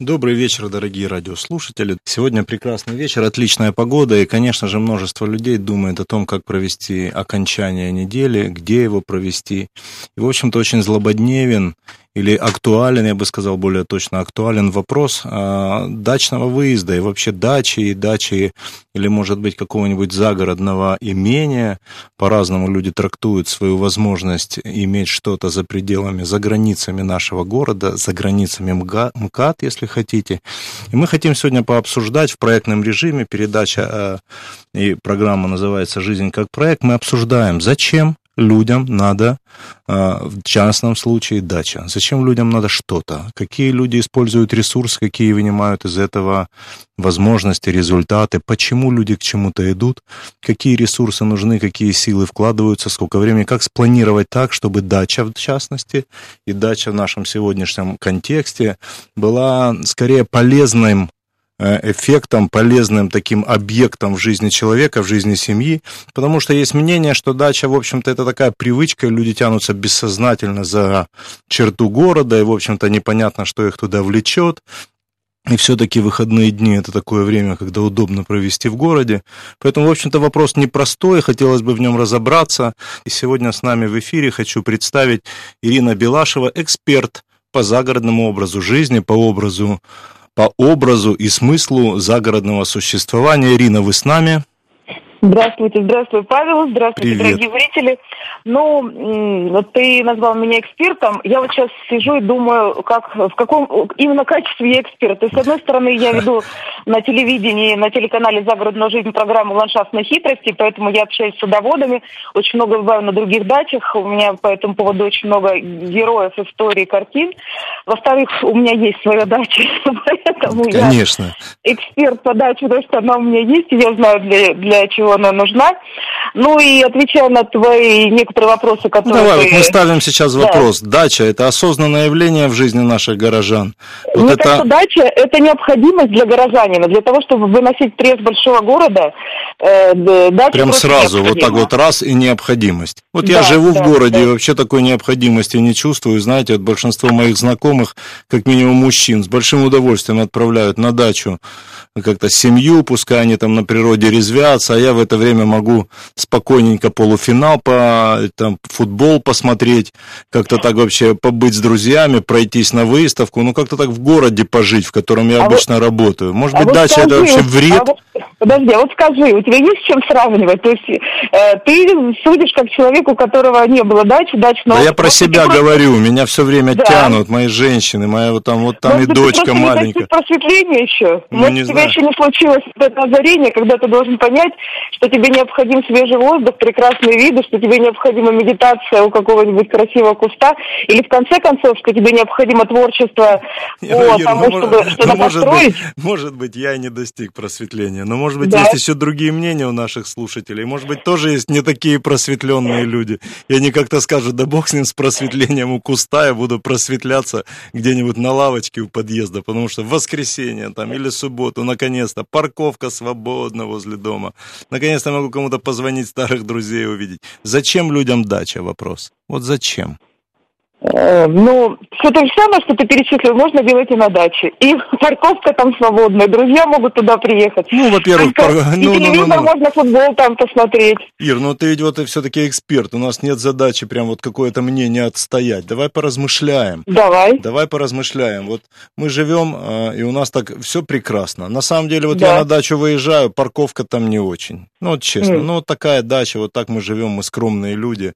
Добрый вечер, дорогие радиослушатели. Сегодня прекрасный вечер, отличная погода, и, конечно же, множество людей думает о том, как провести окончание недели, где его провести. И, в общем-то, очень злободневен или актуален, я бы сказал более точно, актуален вопрос э, дачного выезда и вообще дачи и дачи или, может быть, какого-нибудь загородного имения. По-разному люди трактуют свою возможность иметь что-то за пределами, за границами нашего города, за границами МКАД, если хотите. И мы хотим сегодня пообсуждать в проектном режиме, передача э, и программа называется «Жизнь как проект», мы обсуждаем, зачем людям надо, а, в частном случае, дача? Зачем людям надо что-то? Какие люди используют ресурсы, какие вынимают из этого возможности, результаты? Почему люди к чему-то идут? Какие ресурсы нужны, какие силы вкладываются, сколько времени? Как спланировать так, чтобы дача, в частности, и дача в нашем сегодняшнем контексте была скорее полезным эффектом, полезным таким объектом в жизни человека, в жизни семьи, потому что есть мнение, что дача, в общем-то, это такая привычка, люди тянутся бессознательно за черту города, и, в общем-то, непонятно, что их туда влечет, и все-таки выходные дни это такое время, когда удобно провести в городе. Поэтому, в общем-то, вопрос непростой, хотелось бы в нем разобраться. И сегодня с нами в эфире хочу представить Ирина Белашева, эксперт по загородному образу жизни, по образу по образу и смыслу загородного существования. Ирина, вы с нами? Здравствуйте, здравствуй, Павел, здравствуйте, Привет. дорогие зрители. Ну, вот ты назвал меня экспертом. Я вот сейчас сижу и думаю, как, в каком именно качестве я эксперт. То есть, с одной стороны, я веду на телевидении, на телеканале «Загородная жизнь» программу «Ландшафтной хитрости», поэтому я общаюсь с садоводами, очень много бываю на других дачах, у меня по этому поводу очень много героев, историй, картин. Во-вторых, у меня есть своя дача, поэтому Конечно. я эксперт по даче, потому что она у меня есть, и я знаю, для, для чего она нужна. Ну и отвечая на твои некоторые вопросы, которые... Ну, давай, ты... вот мы ставим сейчас да. вопрос. Дача – это осознанное явление в жизни наших горожан? Вот Мне это... кажется, дача – это необходимость для горожанина. Для того, чтобы выносить пресс большого города, э, дача Прям сразу, вот так вот раз и необходимость. Вот да, я живу да, в городе да. и вообще такой необходимости не чувствую. Знаете, вот большинство моих знакомых, как минимум мужчин, с большим удовольствием отправляют на дачу как-то семью, пускай они там на природе резвятся, а я в это время могу спокойненько полуфинал по там футбол посмотреть, как-то так вообще побыть с друзьями, пройтись на выставку, ну как-то так в городе пожить, в котором я а обычно вот, работаю. Может а быть, вот дача скажи, это вообще вред? А вот, подожди, а вот скажи, у тебя есть с чем сравнивать? То есть э, ты судишь как человек, у которого не было дачи, дачного... Да я про себя просто... говорю, меня все время да. тянут мои женщины, моя вот там, вот там Может, и дочка маленькая. просветление еще? Ну, Может, не тебя знаю. еще не случилось это озарение, когда ты должен понять, что тебе необходим свежий воздух, прекрасные виды, что тебе необходима медитация у какого-нибудь красивого куста, или в конце концов, что тебе необходимо творчество по тому, ну, чтобы что-то ну, может построить. Быть, может быть, я и не достиг просветления, но может быть да. есть еще другие мнения у наших слушателей, может быть тоже есть не такие просветленные люди, и они как-то скажут, да бог с ним с просветлением у куста, я буду просветляться где-нибудь на лавочке у подъезда, потому что в воскресенье там или субботу, наконец-то, парковка свободна возле дома, наконец-то могу кому-то позвонить старых друзей увидеть. Зачем людям дача? Вопрос. Вот зачем? Э, ну, все то же самое, что ты перечислил, можно делать и на даче. И парковка там свободная, друзья могут туда приехать. Ну, во-первых, пар... ну, и телевизор ну, ну, ну. можно футбол там посмотреть. Ир, ну ты ведь вот и все-таки эксперт, у нас нет задачи прям вот какое-то мнение отстоять. Давай поразмышляем. Давай. Давай поразмышляем. Вот мы живем, а, и у нас так все прекрасно. На самом деле, вот да. я на дачу выезжаю, парковка там не очень. Ну, вот честно, mm. ну вот такая дача, вот так мы живем, мы скромные люди,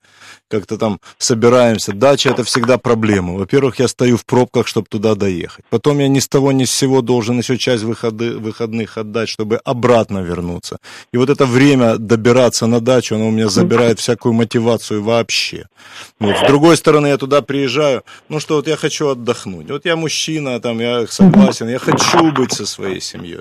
как-то там собираемся. Дача это всегда проблема. Во-первых, я стою в пробках, чтобы туда доехать. Потом я ни с того ни с сего должен еще часть выходы, выходных отдать, чтобы обратно вернуться. И вот это время добираться на дачу, оно у меня забирает всякую мотивацию вообще. Вот. С другой стороны, я туда приезжаю, ну что, вот я хочу отдохнуть. Вот я мужчина, там, я согласен, я хочу быть со своей семьей.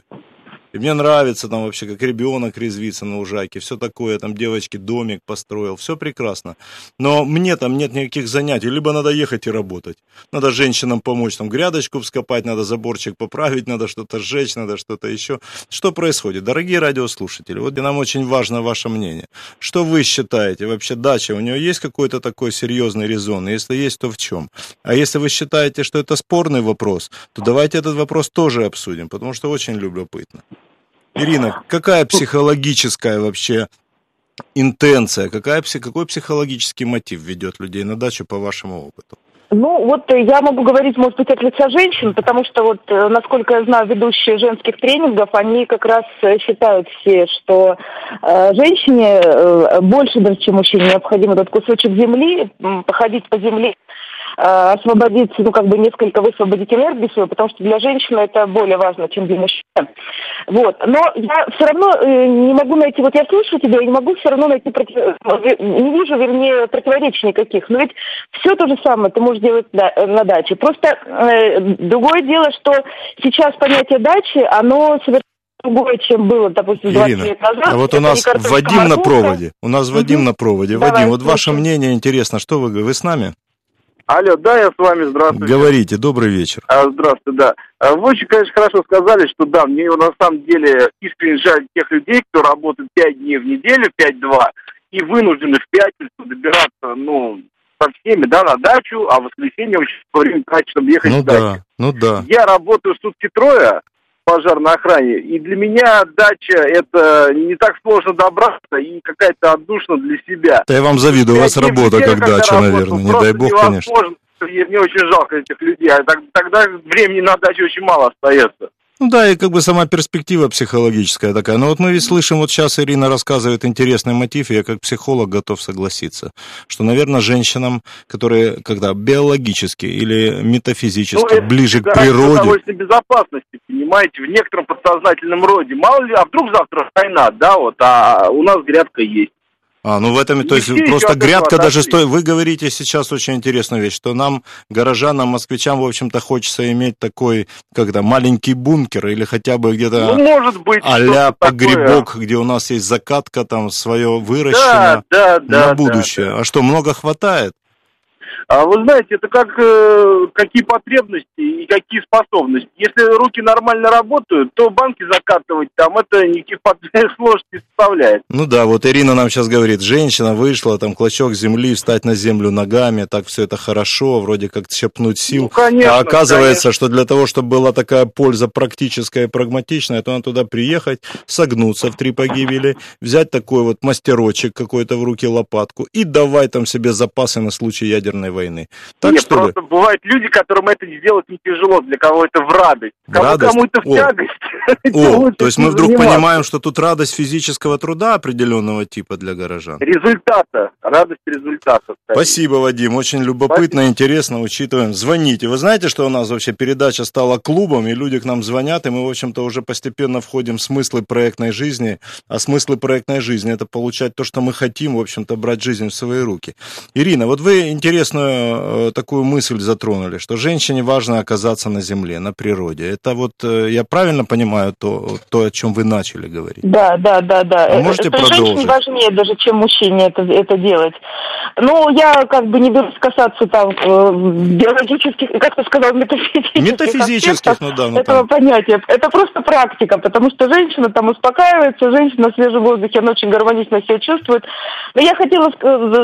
И мне нравится там вообще, как ребенок резвится на лужайке, все такое, там девочки домик построил, все прекрасно. Но мне там нет никаких занятий, либо надо ехать и работать. Надо женщинам помочь, там грядочку вскопать, надо заборчик поправить, надо что-то сжечь, надо что-то еще. Что происходит? Дорогие радиослушатели, вот нам очень важно ваше мнение. Что вы считаете? Вообще дача, у нее есть какой-то такой серьезный резон? Если есть, то в чем? А если вы считаете, что это спорный вопрос, то давайте этот вопрос тоже обсудим, потому что очень любопытно. Ирина, какая психологическая вообще интенция, какая, какой психологический мотив ведет людей на дачу по вашему опыту? Ну, вот я могу говорить, может быть, от лица женщин, потому что вот, э, насколько я знаю, ведущие женских тренингов, они как раз э, считают все, что э, женщине э, больше даже, чем мужчине, необходим этот кусочек земли, походить по земле, освободить, ну, как бы несколько высвободить энергию свою, потому что для женщины это более важно, чем для мужчины. Вот. Но я все равно э, не могу найти, вот я слышу тебя, я не могу все равно найти, против... Э, не вижу, вернее, противоречий никаких. Но ведь все то же самое ты можешь делать на даче. Просто э, другое дело, что сейчас понятие дачи, оно совершенно другое, чем было, допустим, 20 Ирина, лет назад. А вот у нас Вадим на проводе. У нас Вадим угу. на проводе. Давай, Вадим, вот ваше мнение интересно. Что вы, вы с нами? Алло, да, я с вами, здравствуйте. Говорите, добрый вечер. А, здравствуйте, да. А, вы очень, конечно, хорошо сказали, что да, мне на самом деле искренне жаль тех людей, кто работает 5 дней в неделю, 5-2, и вынуждены в пятницу добираться, ну, со всеми, да, на дачу, а в воскресенье очень время тратить, чтобы ехать ну в да, дачу. Ну да. Я работаю сутки трое, пожарной охране. И для меня дача это не так сложно добраться и какая-то отдушина для себя. Да я вам завидую, у вас работа как дача, наверное, не дай бог, конечно. Мне очень жалко этих людей, а тогда времени на даче очень мало остается. Ну да, и как бы сама перспектива психологическая такая. Но вот мы ведь слышим, вот сейчас Ирина рассказывает интересный мотив, и я как психолог готов согласиться, что, наверное, женщинам, которые когда биологически или метафизически ну, ближе к природе... Это безопасности, понимаете, в некотором подсознательном роде. Мало ли, а вдруг завтра война, да, вот, а у нас грядка есть. А, ну в этом, то есть просто грядка даже стоит. Вы говорите сейчас очень интересную вещь, что нам, горожанам, москвичам, в общем-то, хочется иметь такой, когда маленький бункер или хотя бы где-то ну, может быть, а погребок, такое. где у нас есть закатка, там свое выращено да, да, на да, будущее. Да, да. А что, много хватает? А вы знаете, это как э, какие потребности и какие способности. Если руки нормально работают, то банки закатывать там это никаких сложностей не составляет. Ну да, вот Ирина нам сейчас говорит, женщина вышла, там клочок земли, встать на землю ногами, так все это хорошо, вроде как щепнуть сил. Ну, конечно, а оказывается, конечно. что для того, чтобы была такая польза практическая и прагматичная, то надо туда приехать, согнуться в три погибели, взять такой вот мастерочек какой-то в руки лопатку и давай там себе запасы на случай ядерной войны. Так Нет, что просто ли? бывают люди, которым это сделать не тяжело, для кого это в радость. В кому, радость? Кому-то в О. тягость. О, то есть мы вдруг заниматься. понимаем, что тут радость физического труда определенного типа для горожан. Результата, радость результата. Спасибо, Вадим, очень любопытно, Спасибо. интересно, учитываем. Звоните. Вы знаете, что у нас вообще передача стала клубом, и люди к нам звонят, и мы, в общем-то, уже постепенно входим в смыслы проектной жизни. А смыслы проектной жизни – это получать то, что мы хотим, в общем-то, брать жизнь в свои руки. Ирина, вот вы интересную э, такую мысль затронули, что женщине важно оказаться на земле, на природе. Это вот, э, я правильно понимаю то, то о чем вы начали говорить? Да, да, да, да. Вы можете это продолжить? Женщине важнее даже, чем мужчине это, это делать. Ну, я как бы не берусь касаться там э, биологических, как ты сказал, метафизических Метафизических, ну да. Ну, этого там. понятия. Это просто практика, потому что женщина там успокаивается, женщина на свежем воздухе, она очень гармонично себя чувствует. Но я хотела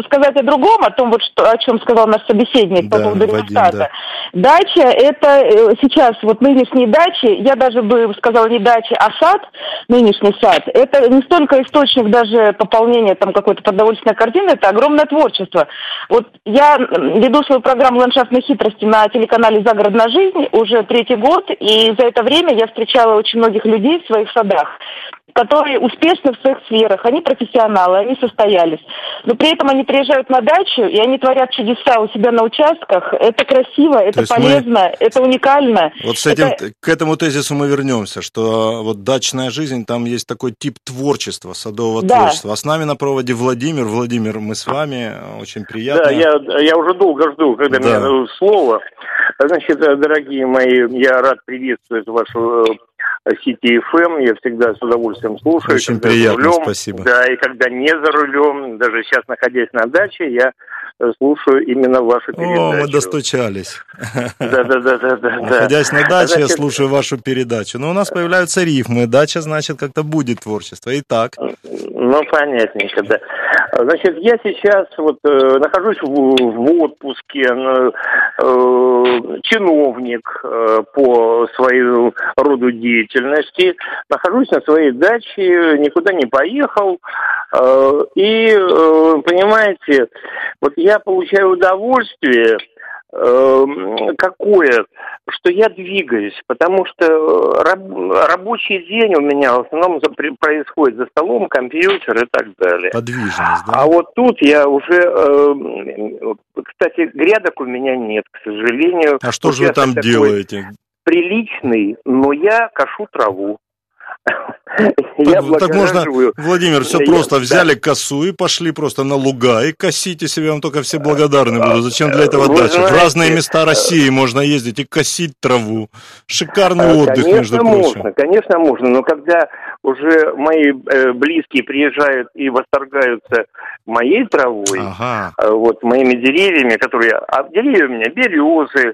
сказать о другом, о том, вот, что, о чем сказал наш собеседник да, по поводу Вадим, результата. Да. Дача, это э, сейчас вот нынешние дачи, я даже бы сказала не дача, а сад, нынешний сад, это не столько источник даже пополнения там какой-то продовольственной корзины, это огромное творчество. Вот я веду свою программу «Ландшафтной хитрости» на телеканале «Загородная жизнь» уже третий год, и за это время я встречала очень многих людей в своих садах которые успешны в своих сферах, они профессионалы, они состоялись. Но при этом они приезжают на дачу, и они творят чудеса у себя на участках. Это красиво, это полезно, мы... это уникально. Вот с этим, это... к этому тезису мы вернемся, что вот дачная жизнь, там есть такой тип творчества, садового да. творчества. А с нами на проводе Владимир. Владимир, мы с вами, очень приятно. Да, я, я уже долго жду, когда да. мне слово. Значит, дорогие мои, я рад приветствовать вашу Сити ФМ. Я всегда с удовольствием слушаю. Очень приятно, рулем, спасибо. Да, и когда не за рулем, даже сейчас находясь на даче, я слушаю именно вашу передачу. О, мы достучались. Да, да, да, да, да. Находясь на даче, значит... я слушаю вашу передачу. Но у нас появляются рифмы. Дача, значит, как-то будет творчество. Итак. Ну, понятненько, да. Значит, я сейчас вот э, нахожусь в, в отпуске, э, чиновник э, по своему роду деятельности, нахожусь на своей даче, никуда не поехал, э, и, э, понимаете, вот я получаю удовольствие Эм, какое, что я двигаюсь, потому что э, раб, рабочий день у меня в основном происходит за столом, компьютер и так далее. Подвижность, да? А вот тут я уже, э, кстати, грядок у меня нет, к сожалению. А что же вы там делаете? Приличный, но я кашу траву. Я так можно, Владимир, все просто взяли косу и пошли просто на луга и косите себе, вам только все благодарны будут. Зачем для этого дача? В разные места России можно ездить и косить траву. Шикарный отдых, между прочим. Можно, конечно, можно, но когда уже мои э, близкие приезжают и восторгаются моей травой. Э, вот моими деревьями, которые, а деревья у меня березы,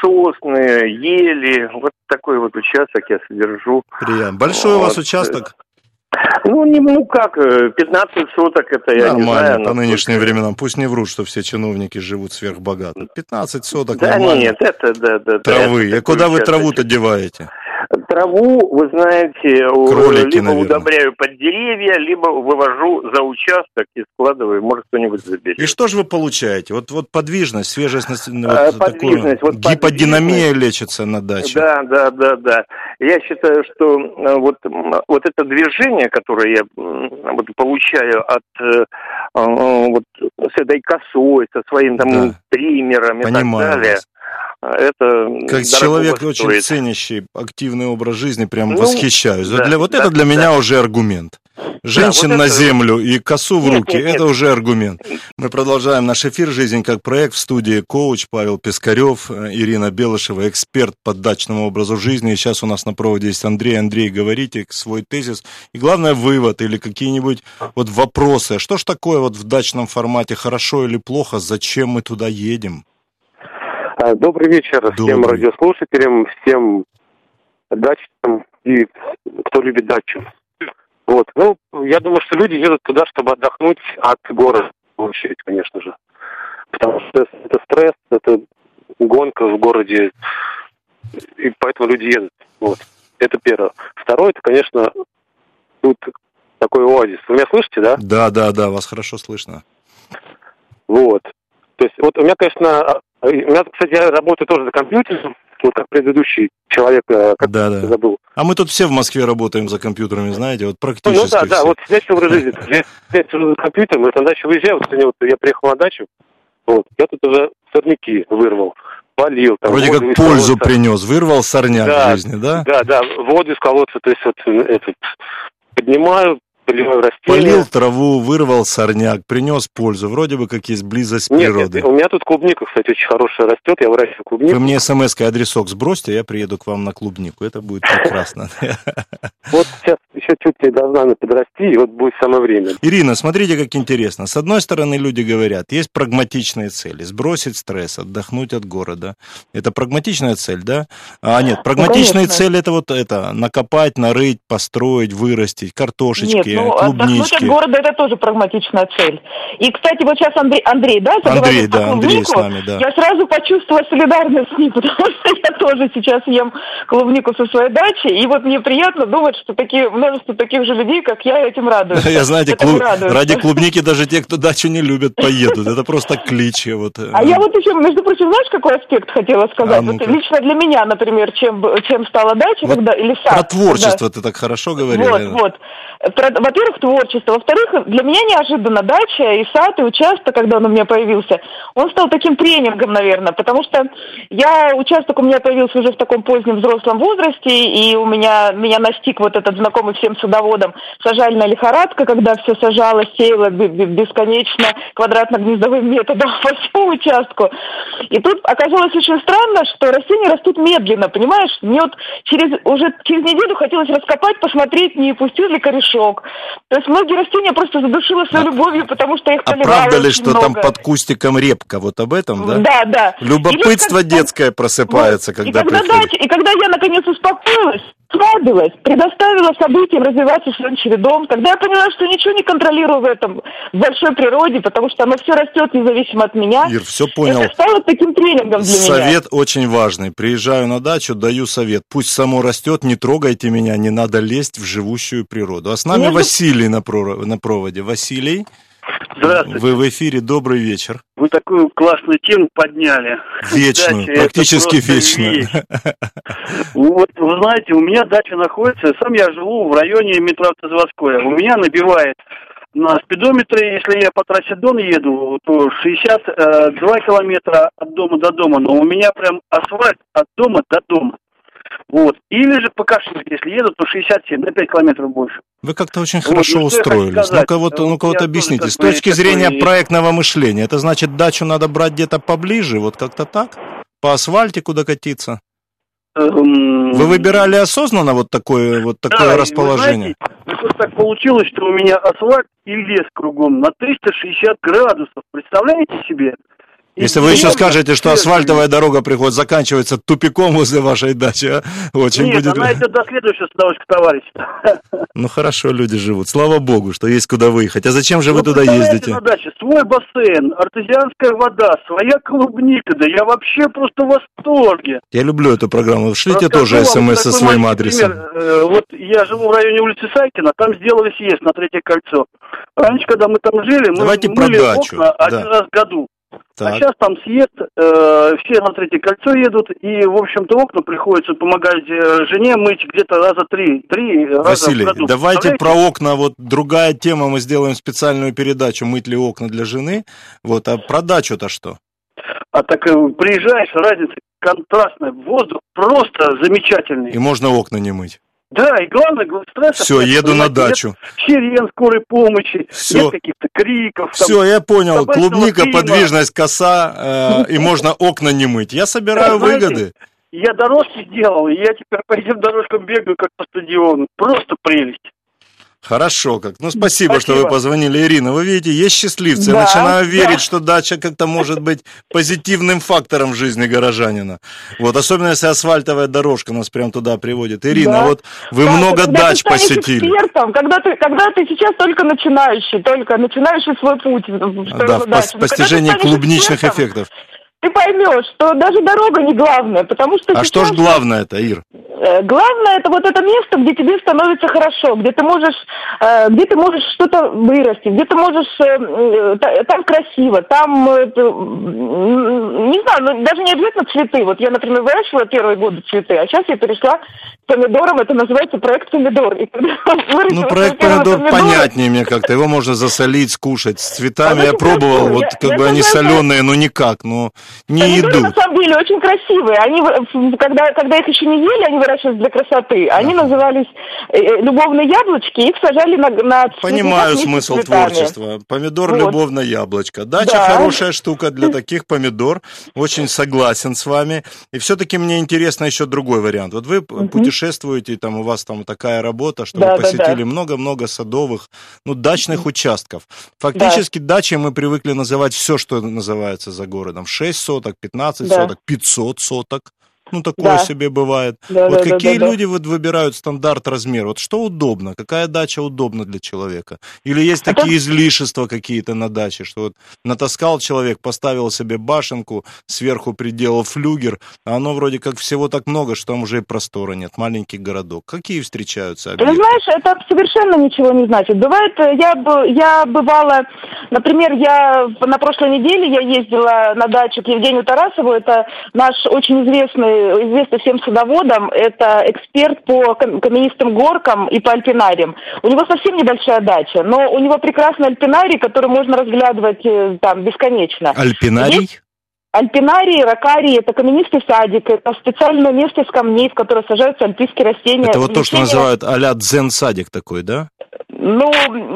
сосны, ели, вот такой вот участок я содержу. Приятно. Большой вот. у вас участок? Ну, не, ну как, 15 э, соток это я нормально, не знаю. по нынешним временам. Пусть не врут, что все чиновники живут сверхбогато. 15 соток Да нормально. нет, это, да, да. Травы. Да, И куда вы траву-то деваете? Траву, вы знаете, Кролики, либо наверное. удобряю под деревья, либо вывожу за участок и складываю, может кто-нибудь заберет. И что же вы получаете? Вот, вот подвижность, свежесть, вот а, подвижность, такую, вот гиподинамия подвижность. лечится на даче. Да, да, да, да. Я считаю, что э, вот, вот это движение, которое я вот, получаю от э, вот, с этой косой, со своим там да. триммером и Понимаю так далее. Вас это как человек стоит. очень ценящий активный образ жизни, прям ну, восхищаюсь. Да, для, вот да, это для да. меня уже аргумент. Женщин да, вот на это... землю и косу в нет, руки нет, нет. это уже аргумент. Мы продолжаем наш эфир «Жизнь как проект» в студии коуч Павел Пискарев, Ирина Белышева, эксперт по дачному образу жизни. И сейчас у нас на проводе есть Андрей. Андрей, говорите свой тезис. И главное, вывод или какие-нибудь вот вопросы. Что ж такое вот в дачном формате, хорошо или плохо, зачем мы туда едем? А, добрый вечер Добрый. всем радиослушателям, всем дачникам и кто любит дачу. Вот. Ну, я думаю, что люди едут туда, чтобы отдохнуть от города, в очередь, конечно же. Потому что это стресс, это гонка в городе, и поэтому люди едут. Вот. Это первое. Второе, это, конечно, тут такой оазис. Вы меня слышите, да? Да, да, да, вас хорошо слышно. Вот. То есть, вот у меня, конечно, у меня, кстати, я работаю тоже за компьютером, вот как предыдущий человек, э, как да, да. забыл. А мы тут все в Москве работаем за компьютерами, знаете, вот практически Ну да, все. да, вот здесь образ жизни. Здесь за компьютером, вот на дачу выезжаю, вот сегодня вот я приехал на дачу, вот, я тут уже сорняки вырвал, полил. Там, Вроде как пользу принес, вырвал сорняк да, в жизни, да? Да, да, воду из колодца, то есть вот этот, поднимаю, поливаю растения. Полил траву, вырвал сорняк, принес пользу. Вроде бы как есть близость нет, природы. Нет, у меня тут клубника, кстати, очень хорошая растет. Я выращиваю клубнику. Вы мне смс-кой адресок сбросьте, я приеду к вам на клубнику. Это будет прекрасно. Вот сейчас еще чуть-чуть должна она подрасти, и вот будет самое время. Ирина, смотрите, как интересно. С одной стороны, люди говорят, есть прагматичные цели. Сбросить стресс, отдохнуть от города. Это прагматичная цель, да? А нет, прагматичные ну, цели это вот это, накопать, нарыть, построить, вырастить, картошечки, нет, ну, клубнички. Отдохнуть от города это тоже прагматичная цель. И, кстати, вот сейчас Андрей, Андрей да, Андрей, да, Андрей с нами, да. Я сразу почувствовала солидарность с ним, потому что я тоже сейчас ем клубнику со своей дачи, и вот мне приятно думать, что такие, множество таких же людей, как я, этим радуются. Я, знаете, клуб... ради клубники даже те, кто дачу не любят, поедут. Это просто клич. Вот. А я вот еще, между прочим, знаешь, какой аспект хотела сказать? А, вот лично для меня, например, чем, чем стала дача, вот когда, или сад. Про творчество когда... ты так хорошо говорила. Вот, вот. Про, во-первых, творчество. Во-вторых, для меня неожиданно дача и сад, и участок, когда он у меня появился, он стал таким тренингом, наверное, потому что я, участок у меня появился уже в таком позднем взрослом возрасте, и у меня, меня настиг вот этот знакомый всем садоводам, сажальная лихорадка, когда все сажалось, сеяло бесконечно квадратно-гнездовым методом по всему участку. И тут оказалось очень странно, что растения растут медленно, понимаешь? Мне вот через, уже через неделю хотелось раскопать, посмотреть, не пустил ли корешок. То есть многие растения просто задушила своей а, любовью, потому что их А правда ли, что много. там под кустиком репка? Вот об этом, да? Да, да. Любопытство и детское просыпается, вот, когда и когда, приходит. Да, и когда я наконец успокоилась, расслабилась, предоставила событиям развиваться своим чередом. Тогда я поняла, что ничего не контролирую в этом в большой природе, потому что оно все растет независимо от меня. Ир, все понял. Это стало таким тренингом для совет меня. Совет очень важный. Приезжаю на дачу, даю совет. Пусть само растет, не трогайте меня, не надо лезть в живущую природу. А с нами Между... Василий на, на проводе. Василий. Здравствуйте. Вы в эфире, добрый вечер. Вы такую классную тему подняли. Вечную, дача практически вечную. Вот, вы знаете, у меня дача находится, сам я живу в районе метро Автозаводское. У меня набивает на спидометре, если я по трассе Дон еду, то 62 э, километра от дома до дома, но у меня прям асфальт от дома до дома. Вот. Или же по Кашине, если еду, то 67, на 5 километров больше. Вы как-то очень вот, хорошо ну, устроились. Ну-ка вот, ну-ка вот объясните, с точки зрения такой... проектного мышления, это значит, дачу надо брать где-то поближе, вот как-то так? По асфальтику докатиться? Эм... Вы выбирали осознанно вот такое, вот такое да, расположение? Вы знаете, так получилось, что у меня асфальт и лес кругом на 360 градусов. Представляете себе? Если вы еще скажете, что асфальтовая дорога приходит, заканчивается тупиком возле вашей дачи, а? очень Нет, будет... она идет до следующего садоводского товарища. Ну хорошо, люди живут. Слава богу, что есть куда выехать. А зачем же вы, вы туда ездите? на даче свой бассейн, артезианская вода, своя клубника, да я вообще просто в восторге. Я люблю эту программу. Шлите тоже смс со своим адресом. Пример. Э, вот я живу в районе улицы Сайкина, там сделали съезд на Третье кольцо. Раньше, когда мы там жили, мы Давайте мыли дачу. окна да. один раз в году. А так. А сейчас там съезд, э, все на третье кольцо едут, и, в общем-то, окна приходится помогать э, жене мыть где-то раза три. три Василий, раза в году. давайте про окна, вот другая тема, мы сделаем специальную передачу «Мыть ли окна для жены», вот, а про дачу-то что? А так э, приезжаешь, разница контрастная, воздух просто замечательный. И можно окна не мыть. Да, и главное, стресс. Все, еду на дачу. Сирен скорой помощи, Все. нет каких-то криков. Все, я понял. Клубника, фильма. подвижность, коса, э, и можно окна не мыть. Я собираю да, выгоды. Знаете, я дорожки сделал, и я теперь по этим дорожкам бегаю, как по стадиону. Просто прелесть. Хорошо, как. Ну, спасибо, спасибо, что вы позвонили, Ирина. Вы видите, есть счастливцы. Да, Я начинаю верить, да. что дача как-то может быть позитивным фактором в жизни горожанина. Вот, особенно если асфальтовая дорожка нас прям туда приводит. Ирина, да. вот вы да, много дач посетили. Экспертом, когда ты, когда ты сейчас только начинающий, только начинающий свой путь. Да, в дачу. постижении клубничных эффектов ты поймешь, что даже дорога не главное, потому что... А что ж главное-то, Ир? Э, главное это вот это место, где тебе становится хорошо, где ты можешь, э, где ты можешь что-то вырастить, где ты можешь, э, там красиво, там, не знаю, ну, даже не обязательно цветы. Вот я, например, выращивала первые годы цветы, а сейчас я перешла к помидорам, это называется проект помидор. И ну, проект помидор помидоры, понятнее мне как-то, его можно засолить, скушать. С цветами а я пробовал, вот как я, бы они соленые, но никак, но не помидоры, еду. на самом деле очень красивые. Они, когда, когда их еще не ели, они выращивались для красоты. Они ага. назывались э, э, любовные яблочки, их сажали на, на Понимаю смысл творчества. Помидор вот. любовное яблочко. Дача да. хорошая штука для таких помидор. Очень согласен с вами. И все-таки мне интересно еще другой вариант. Вот вы угу. путешествуете, там у вас там такая работа, что да, вы посетили много-много садовых, ну, дачных участков. Фактически да. дачей мы привыкли называть все, что называется за городом. 6 соток, 15 да. соток, 500 соток. Ну, такое да. себе бывает. Да, вот да, какие да, люди да. вот выбирают стандарт размер? Вот что удобно? Какая дача удобна для человека? Или есть а такие излишества какие-то на даче, что вот натаскал человек, поставил себе башенку, сверху приделал флюгер, а оно вроде как всего так много, что там уже и простора нет, маленький городок. Какие встречаются объекты? Ты знаешь, это совершенно ничего не значит. Бывает, э, я, я бывала, например, я на прошлой неделе я ездила на дачу к Евгению Тарасову, это наш очень известный известный всем садоводам, это эксперт по каменистым горкам и по альпинариям. У него совсем небольшая дача, но у него прекрасный альпинарий, который можно разглядывать э, там бесконечно. Альпинарий? Есть... Альпинарии, ракарии – это каменистый садик, это специальное место из камней, в которое сажаются альпийские растения. Это вот то, что называют а-ля дзен-садик такой, да? Ну,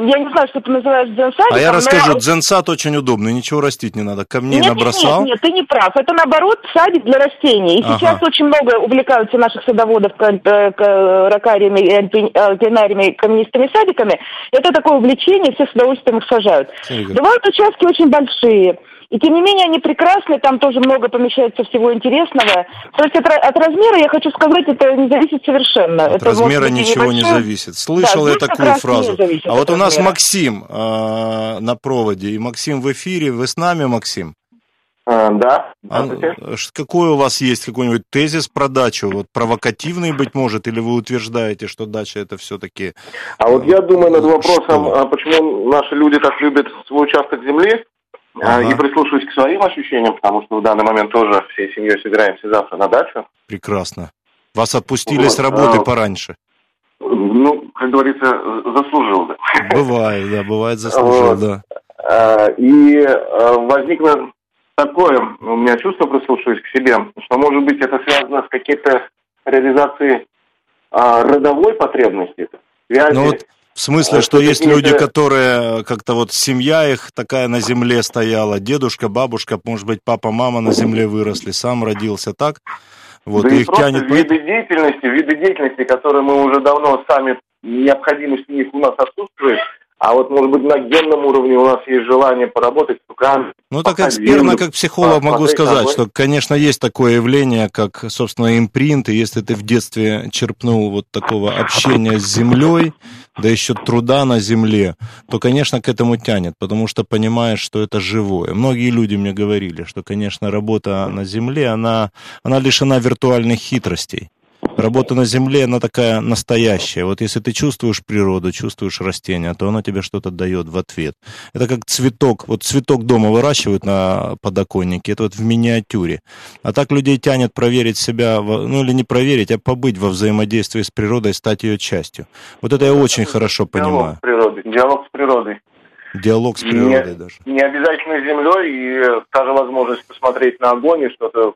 я не знаю, что ты называешь дзен-садиком. А я расскажу, но... дзен-сад очень удобный, ничего растить не надо, камней нет, набросал. Нет, нет, ты не прав. Это, наоборот, садик для растений. И ага. сейчас очень много увлекаются наших садоводов ракариями и альпинариями, каменистыми садиками. Это такое увлечение, все с удовольствием их сажают. Бывают участки очень большие. И тем не менее они прекрасны, там тоже много помещается всего интересного. То есть от, от размера, я хочу сказать, это не зависит совершенно. От это размера ничего не зависит. Слышал да, я такую фразу. А вот у нас Максим э, на проводе, и Максим в эфире. Вы с нами, Максим? А, да. А, какой у вас есть какой-нибудь тезис про дачу? Вот провокативный, быть может, или вы утверждаете, что дача это все-таки... А вот я думаю над вопросом, что? почему наши люди так любят свой участок земли, а, ага. И прислушиваюсь к своим ощущениям, потому что в данный момент тоже всей семьей собираемся завтра на дачу. Прекрасно. Вас отпустили вот. с работы а, пораньше. Ну, как говорится, заслужил. Да. Бывает, да, бывает заслужил, вот. да. А, и возникло такое у меня чувство, прислушиваясь к себе, что, может быть, это связано с какой-то реализацией родовой потребности. Связи. Ну, вот в смысле, что есть люди, которые как-то вот семья их такая на земле стояла, дедушка, бабушка, может быть, папа, мама на земле выросли, сам родился так. Вот, да и их тянет... виды деятельности, виды деятельности, которые мы уже давно сами, необходимость в них у нас отсутствует, а вот, может быть, на генном уровне у нас есть желание поработать с руками. Ну, так экспертно, как психолог, могу сказать, что, конечно, есть такое явление, как, собственно, импринт, и если ты в детстве черпнул вот такого общения с землей, да еще труда на земле, то, конечно, к этому тянет, потому что понимаешь, что это живое. Многие люди мне говорили, что, конечно, работа на земле, она, она лишена виртуальных хитростей. Работа на земле, она такая настоящая. Вот если ты чувствуешь природу, чувствуешь растения, то она тебе что-то дает в ответ. Это как цветок. Вот цветок дома выращивают на подоконнике, это вот в миниатюре. А так людей тянет проверить себя, ну или не проверить, а побыть во взаимодействии с природой, стать ее частью. Вот это я очень хорошо понимаю. Диалог с природой. Диалог с природой. Диалог с природой не, даже. Не обязательно с землей, и та же возможность посмотреть на огонь и что-то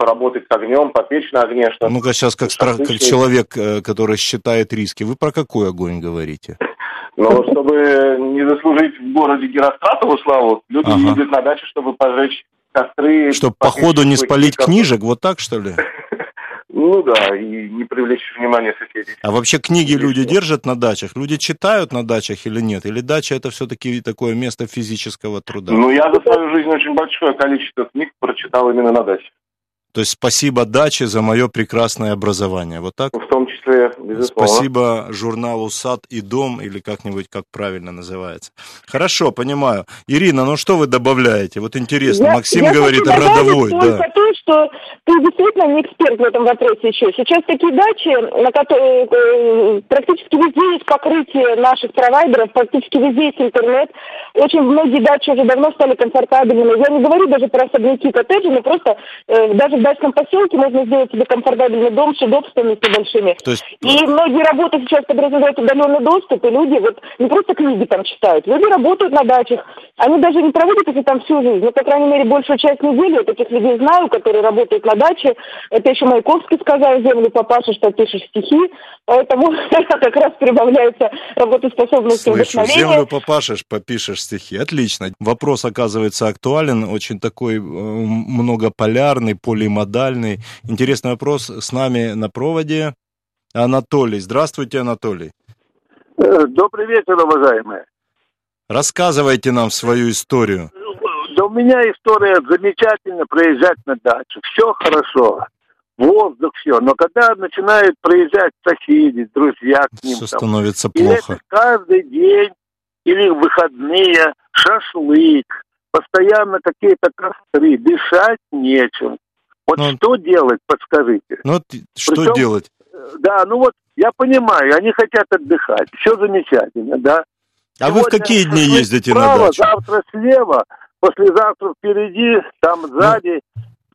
поработать с огнем, попечь на огне. Что Ну-ка сейчас как, страх, как человек, э, который считает риски. Вы про какой огонь говорите? Ну, чтобы не заслужить в городе Геростратову славу, люди ага. ездят на дачу, чтобы пожечь костры. Чтобы по ходу не спалить книжек, вот так что ли? Ну да, и не привлечь внимание соседей. А вообще книги люди держат на дачах? Люди читают на дачах или нет? Или дача это все-таки такое место физического труда? Ну, я за свою жизнь очень большое количество книг прочитал именно на даче. То есть спасибо даче за мое прекрасное образование. Вот так? В том числе, безусловно. Спасибо журналу «Сад и дом» или как-нибудь, как правильно называется. Хорошо, понимаю. Ирина, ну что вы добавляете? Вот интересно, я, Максим я говорит родовой. Да. то, что ты действительно не эксперт в этом вопросе еще. Сейчас такие дачи, на которые э, практически везде есть покрытие наших провайдеров, практически везде есть интернет. Очень многие дачи уже давно стали комфортабельными. Я не говорю даже про особняки, коттеджи, но просто э, даже в дачном поселке можно сделать себе комфортабельный дом с удобствами с небольшими. То есть... И многие работы сейчас подразумевают удаленный доступ, и люди вот не просто книги там читают, люди работают на дачах. Они даже не проводят это там всю жизнь. Ну, по крайней мере, большую часть недели я таких людей знаю, которые работают на даче. Это еще Маяковский сказал, землю папаша, что пишешь стихи. Поэтому как раз прибавляется работоспособность вдохновение. землю попашешь, попишешь стихи. Отлично. Вопрос оказывается актуален, очень такой э, многополярный, поли модальный. Интересный вопрос. С нами на проводе Анатолий. Здравствуйте, Анатолий. Э, добрый вечер, уважаемые. Рассказывайте нам свою историю. Да у меня история замечательно проезжать на дачу. Все хорошо. Воздух, все. Но когда начинают проезжать соседи, друзья к ним. Все там, становится плохо. это каждый день или выходные шашлык, постоянно какие-то костры, дышать нечем. Вот ну, что делать, подскажите? Ну, вот что Причем, делать? Да, ну вот я понимаю, они хотят отдыхать, все замечательно, да. А Сегодня вы в какие дни ездите справа, на дачу? Завтра слева, послезавтра впереди, там сзади.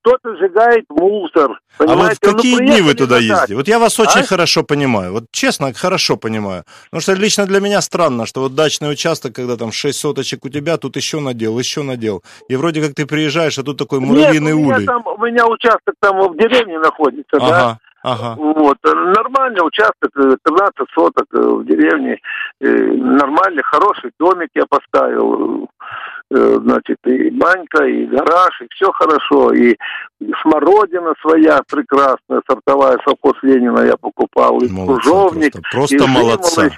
Кто-то сжигает мусор. Понимаете? А вот в ну, какие ну, дни вы туда ездите? Вот я вас очень а? хорошо понимаю. Вот честно, хорошо понимаю. Потому что лично для меня странно, что вот дачный участок, когда там 6 соточек у тебя, тут еще надел, еще надел. И вроде как ты приезжаешь, а тут такой муравьиный Нет, у меня улей. Там, у меня участок там в деревне находится, ага. да? Ага. Вот. Нормальный участок, 13 э, соток э, в деревне. Э, нормальный, хороший домик я поставил. Значит, и банька, и гараж, и все хорошо. И смородина своя прекрасная, сортовая совхоз Ленина я покупал. И молодца, кружовник. Просто, просто и молодца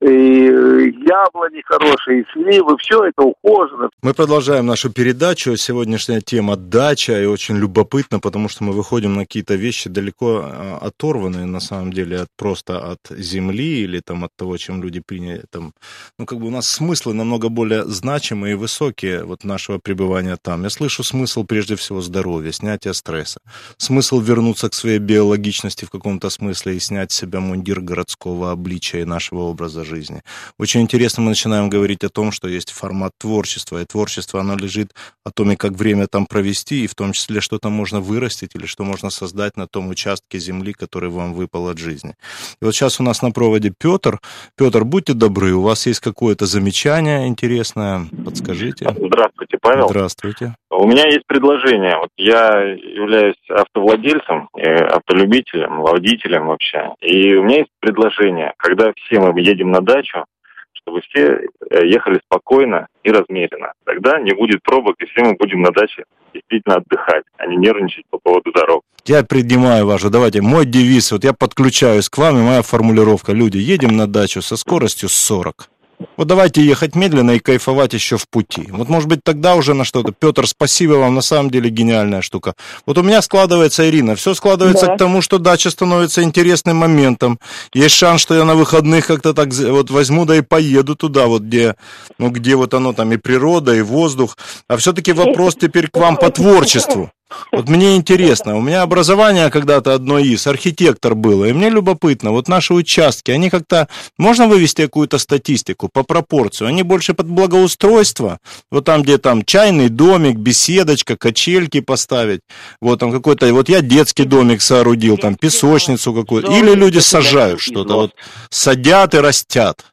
и яблони хорошие, и сливы, все это ухожено. Мы продолжаем нашу передачу. Сегодняшняя тема дача, и очень любопытно, потому что мы выходим на какие-то вещи далеко а, оторванные, на самом деле, от просто от земли или там от того, чем люди приняли. Там, ну, как бы у нас смыслы намного более значимые и высокие вот нашего пребывания там. Я слышу смысл прежде всего здоровья, снятия стресса, смысл вернуться к своей биологичности в каком-то смысле и снять с себя мундир городского обличия и нашего образа жизни. Очень интересно мы начинаем говорить о том, что есть формат творчества, и творчество, оно лежит о том, и как время там провести, и в том числе, что там можно вырастить или что можно создать на том участке земли, который вам выпал от жизни. И вот сейчас у нас на проводе Петр. Петр, будьте добры, у вас есть какое-то замечание интересное, подскажите. Здравствуйте, Павел. Здравствуйте. У меня есть предложение. Вот я являюсь автовладельцем, автолюбителем, водителем вообще. И у меня есть предложение. Когда все мы едем на дачу, чтобы все э, ехали спокойно и размеренно. Тогда не будет пробок, и все мы будем на даче действительно отдыхать, а не нервничать по поводу дорог. Я принимаю вашу. Давайте, мой девиз, вот я подключаюсь к вам, и моя формулировка. Люди, едем на дачу со скоростью 40. Вот давайте ехать медленно и кайфовать еще в пути. Вот, может быть, тогда уже на что-то. Петр, спасибо вам, на самом деле гениальная штука. Вот у меня складывается, Ирина, все складывается да. к тому, что дача становится интересным моментом. Есть шанс, что я на выходных как-то так вот возьму, да и поеду туда, вот где, ну, где вот оно там и природа, и воздух. А все-таки вопрос теперь к вам по творчеству. Вот мне интересно, у меня образование когда-то одно из, архитектор было, и мне любопытно, вот наши участки, они как-то, можно вывести какую-то статистику по пропорцию, они больше под благоустройство, вот там, где там чайный домик, беседочка, качельки поставить, вот там какой-то, вот я детский домик соорудил, там песочницу какую-то, или люди сажают что-то, вот садят и растят.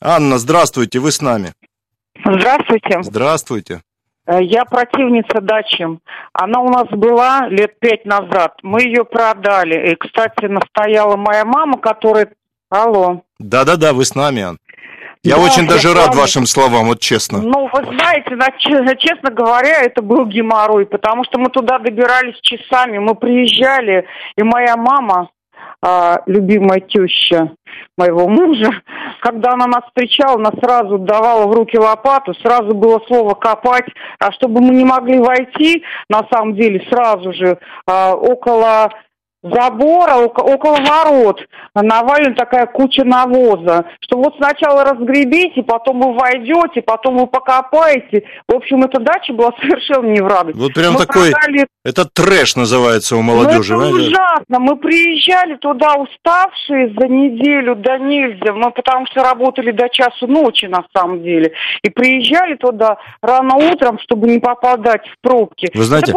Анна, здравствуйте, вы с нами. Здравствуйте. Здравствуйте. Э, я противница дачи. Она у нас была лет пять назад. Мы ее продали. И, кстати, настояла моя мама, которая... Алло. Да-да-да, вы с нами, Ан. Я да, очень даже я рад помню. вашим словам, вот честно. Ну, вы знаете, честно говоря, это был геморрой, потому что мы туда добирались часами, мы приезжали, и моя мама, а, любимая теща моего мужа, когда она нас встречала, она сразу давала в руки лопату, сразу было слово копать, а чтобы мы не могли войти, на самом деле, сразу же а, около забора, около ворот навалена такая куча навоза, что вот сначала разгребите, потом вы войдете, потом вы покопаете. В общем, эта дача была совершенно не в радость. Вот прям Мы такой, продали... это трэш называется у молодежи. Ну, это ужасно. Мы приезжали туда уставшие за неделю до нельзя, мы потому что работали до часу ночи на самом деле. И приезжали туда рано утром, чтобы не попадать в пробки. Вы знаете,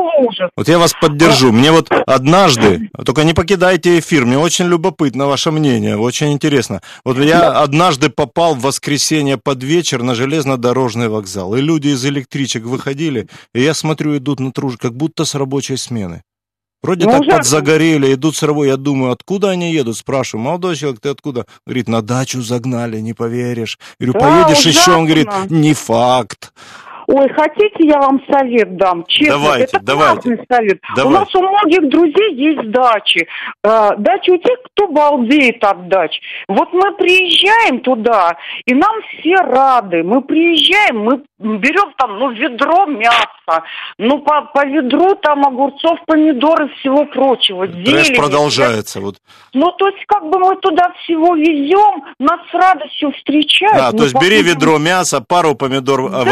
вот я вас поддержу. Мне вот однажды, только не покидайте эфир. Мне очень любопытно ваше мнение, очень интересно. Вот я да. однажды попал в воскресенье под вечер на железнодорожный вокзал, и люди из электричек выходили, и я смотрю, идут на труж, как будто с рабочей смены. Вроде ну, так ужасно. подзагорели, идут с. Я думаю, откуда они едут? Спрашиваю, молодой человек, ты откуда? Говорит, на дачу загнали, не поверишь. Я говорю, поедешь ужасно. еще? Он говорит, не факт. Ой, хотите, я вам совет дам? Честно, давайте, это давайте. классный совет. Давайте. У нас у многих друзей есть дачи. Э, дачи у тех, кто балдеет от дач. Вот мы приезжаем туда, и нам все рады. Мы приезжаем, мы берем там, ну, ведро мяса, ну, по, по ведру там огурцов, помидоры, всего прочего. Трэш продолжается. Вот. Ну, то есть, как бы мы туда всего везем, нас с радостью встречают. Да, то есть, бери ведро мяса, пару помидор, да,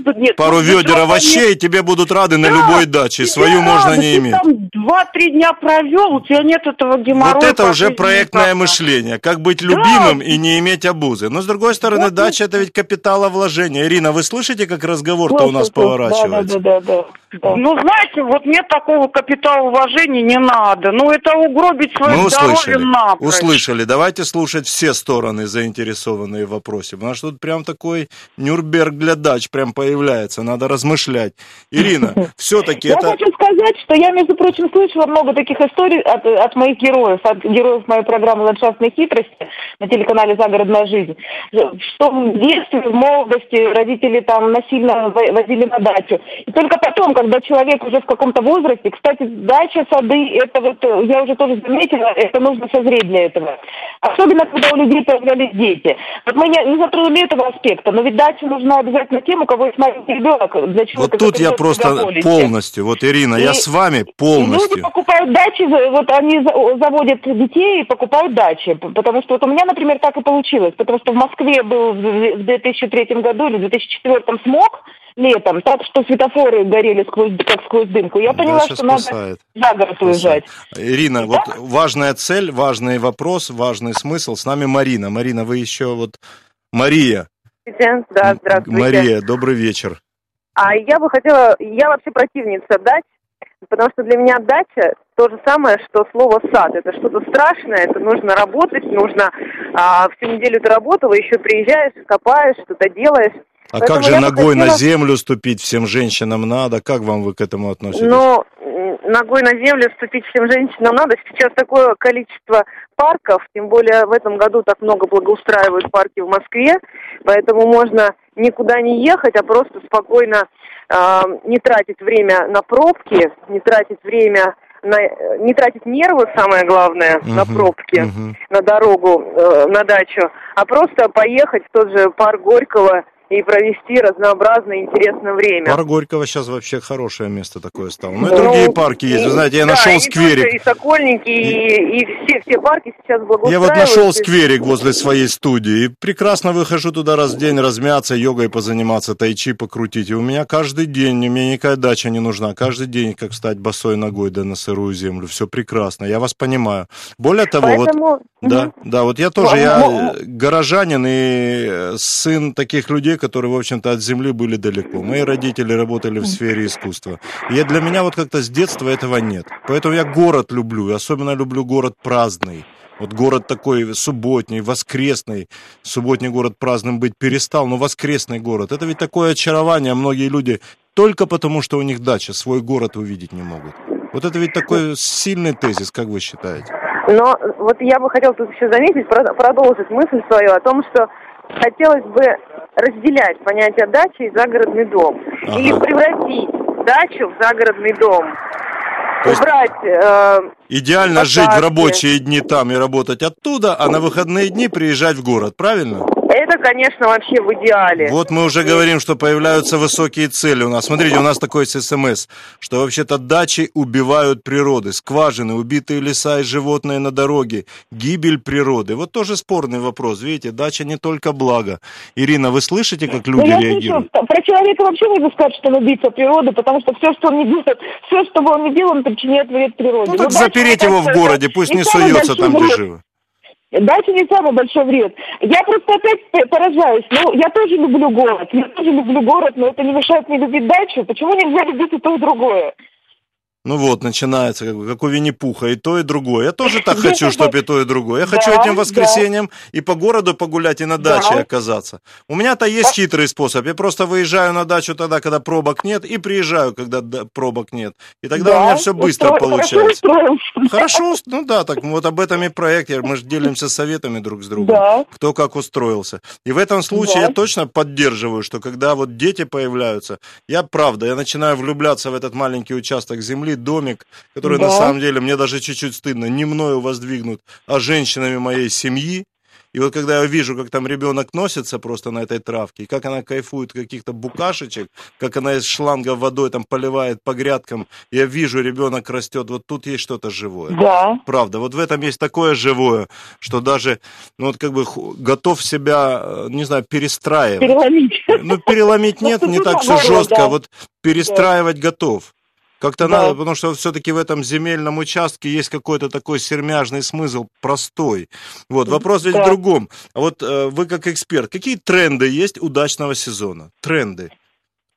овощей, нет, пару ведер овощей, нет. тебе будут рады да, на любой даче. Свою рады, можно не иметь. два-три дня провел, у тебя нет этого геморроя. Вот это уже проектное мышление. Как быть любимым да. и не иметь обузы. Но с другой стороны, вот. дача это ведь капиталовложение. Ирина, вы слышите, как разговор-то у нас поворачивается? Да, да, да, да. Ну, знаете, вот мне такого капитала уважения не надо. Ну, это угробить свое Мы здоровье услышали, напрочь. услышали. Давайте слушать все стороны, заинтересованные в вопросе. Потому что тут прям такой Нюрнберг для дач прям появляется. Надо размышлять. Ирина, все-таки это... Я хочу сказать, что я, между прочим, слышала много таких историй от, от моих героев, от героев моей программы «Ландшафтные хитрости» на телеканале «Загородная жизнь», что в детстве, в молодости родители там насильно возили на дачу. И только потом, когда человек уже в каком-то возрасте, кстати, дача, сады, это вот, э, я уже тоже заметила, это нужно созреть для этого. Особенно, когда у людей появлялись дети. Вот мы не, не затронули этого аспекта, но ведь дача нужна обязательно тем, у кого есть маленький ребенок. Для человека, вот тут я просто полностью, вот, Ирина, и, я с вами полностью. Люди покупают дачи, вот они заводят детей и покупают дачи, потому что вот у меня, например, так и получилось, потому что в Москве был в 2003 году или 2004 смог, летом, так что светофоры горели сквозь, как сквозь дымку. Я поняла, Даша что спасает. надо за город спасает. уезжать. Ирина, да? вот важная цель, важный вопрос, важный смысл. С нами Марина. Марина, вы еще вот... Мария. Да, здравствуйте. Мария, добрый вечер. А я бы хотела, я вообще противница дать, потому что для меня дача то же самое, что слово сад. Это что-то страшное, это нужно работать, нужно а, всю неделю ты работала, еще приезжаешь, копаешь, что-то делаешь. А Поэтому как же ногой хотела... на землю ступить всем женщинам надо? Как вам вы к этому относитесь? Ну, ногой на землю ступить всем женщинам надо. Сейчас такое количество парков, тем более в этом году так много благоустраивают парки в Москве, поэтому можно никуда не ехать, а просто спокойно э, не тратить время на пробки, не тратить время на, не тратить нервы, самое главное, uh-huh, на пробки, uh-huh. на дорогу, э, на дачу, а просто поехать в тот же парк Горького и провести разнообразное интересное время. Парк Горького сейчас вообще хорошее место такое стало. Ну и другие ну, парки есть. Вы знаете, я да, нашел скверик. И Сокольники, и, и все, все парки сейчас благоустраиваются. Я вот нашел скверик возле своей студии. И прекрасно выхожу туда раз в день размяться, йогой позаниматься, тайчи покрутить. И у меня каждый день, мне никакая дача не нужна. Каждый день, как встать босой ногой да на сырую землю. Все прекрасно. Я вас понимаю. Более того, Поэтому... вот... Да, да, вот я тоже, я горожанин и сын таких людей, которые, в общем-то, от земли были далеко. Мои родители работали в сфере искусства. И для меня вот как-то с детства этого нет. Поэтому я город люблю, и особенно люблю город праздный. Вот город такой субботний, воскресный. Субботний город праздным быть перестал, но воскресный город. Это ведь такое очарование. Многие люди только потому, что у них дача, свой город увидеть не могут. Вот это ведь такой сильный тезис, как вы считаете? Но вот я бы хотел тут еще заметить, продолжить мысль свою о том, что хотелось бы разделять понятие дачи и загородный дом. Ага. Или превратить дачу в загородный дом. То Убрать... Э, идеально посадки. жить в рабочие дни там и работать оттуда, а на выходные дни приезжать в город, правильно? Это, конечно, вообще в идеале. Вот мы уже говорим, что появляются высокие цели у нас. Смотрите, у нас такой СМС, что вообще-то дачи убивают природы, скважины, убитые леса и животные на дороге, гибель природы. Вот тоже спорный вопрос. Видите, дача не только благо. Ирина, вы слышите, как люди ну, реагируют? Слышу, про человека вообще можно сказать, что он убийца природы, потому что все, что он не делает, все, что бы он не делал, он причиняет вред природе. Ну, так ну, запереть его в городе, пусть не суется там, где живо. Дача не самый большой вред. Я просто опять поражаюсь. Ну, я тоже люблю город. Я тоже люблю город, но это не мешает мне любить дачу. Почему нельзя любить и то, и другое? Ну вот, начинается, как, как у Винни-Пуха, и то, и другое. Я тоже так хочу, чтобы и то, и другое. Я хочу этим воскресеньем и по городу погулять, и на даче оказаться. У меня-то есть хитрый способ. Я просто выезжаю на дачу тогда, когда пробок нет, и приезжаю, когда пробок нет. И тогда у меня все быстро получается. Хорошо, ну да, так вот об этом и проект. Мы же делимся советами друг с другом. Кто как устроился. И в этом случае я точно поддерживаю, что когда вот дети появляются, я правда, я начинаю влюбляться в этот маленький участок земли, возвели домик, который да. на самом деле, мне даже чуть-чуть стыдно, не мною воздвигнут, а женщинами моей семьи. И вот когда я вижу, как там ребенок носится просто на этой травке, и как она кайфует каких-то букашечек, как она из шланга водой там поливает по грядкам, я вижу, ребенок растет, вот тут есть что-то живое. Да. Правда, вот в этом есть такое живое, что даже, ну вот как бы готов себя, э, не знаю, перестраивать. Переломить. Ну, переломить нет, не так все жестко, вот перестраивать готов. Как-то да. надо, потому что все-таки в этом земельном участке есть какой-то такой сермяжный смысл, простой. Вот, вопрос ведь да. в другом. А вот э, вы как эксперт, какие тренды есть удачного сезона? Тренды.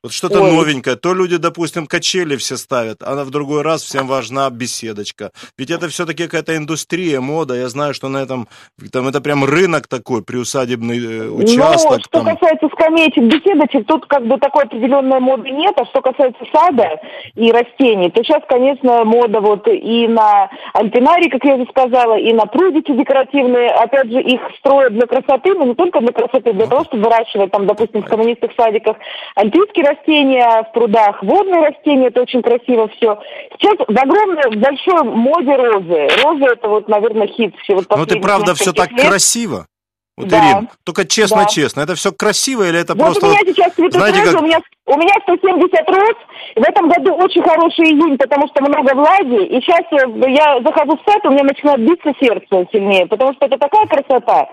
Вот что-то Ой. новенькое. То люди, допустим, качели все ставят, а в другой раз всем важна беседочка. Ведь это все-таки какая-то индустрия, мода. Я знаю, что на этом, там это прям рынок такой, приусадебный э, участок. Ну, что там. касается скамеечек, беседочек, тут как бы такой определенной моды нет. А что касается сада и растений, то сейчас, конечно, мода вот и на альпинарий, как я уже сказала, и на прудики декоративные. Опять же, их строят для красоты, но не только для красоты, для того, чтобы выращивать там, допустим, в коммунистских садиках альпийские растения, в прудах водные растения, это очень красиво все. Сейчас в огромной, большой моде розы. Розы это вот, наверное, хит. Все вот ну ты правда все так лет. красиво. Вот, да. Ирин, только честно-честно, да. это все красиво или это вот просто... у меня сейчас цветут знаете, розы, как... у меня, у меня 170 роз, в этом году очень хороший июнь, потому что много влаги, и сейчас я захожу в сад, у меня начинает биться сердце сильнее, потому что это такая красота,